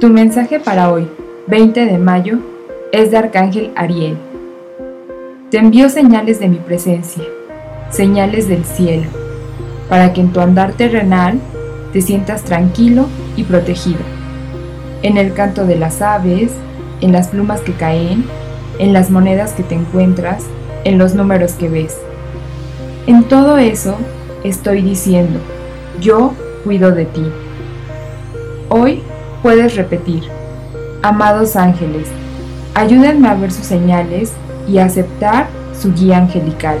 Tu mensaje para hoy, 20 de mayo, es de Arcángel Ariel. Te envío señales de mi presencia, señales del cielo, para que en tu andar terrenal te sientas tranquilo y protegido. En el canto de las aves, en las plumas que caen, en las monedas que te encuentras, en los números que ves. En todo eso estoy diciendo, yo cuido de ti. Hoy puedes repetir, amados ángeles, ayúdenme a ver sus señales y aceptar su guía angelical.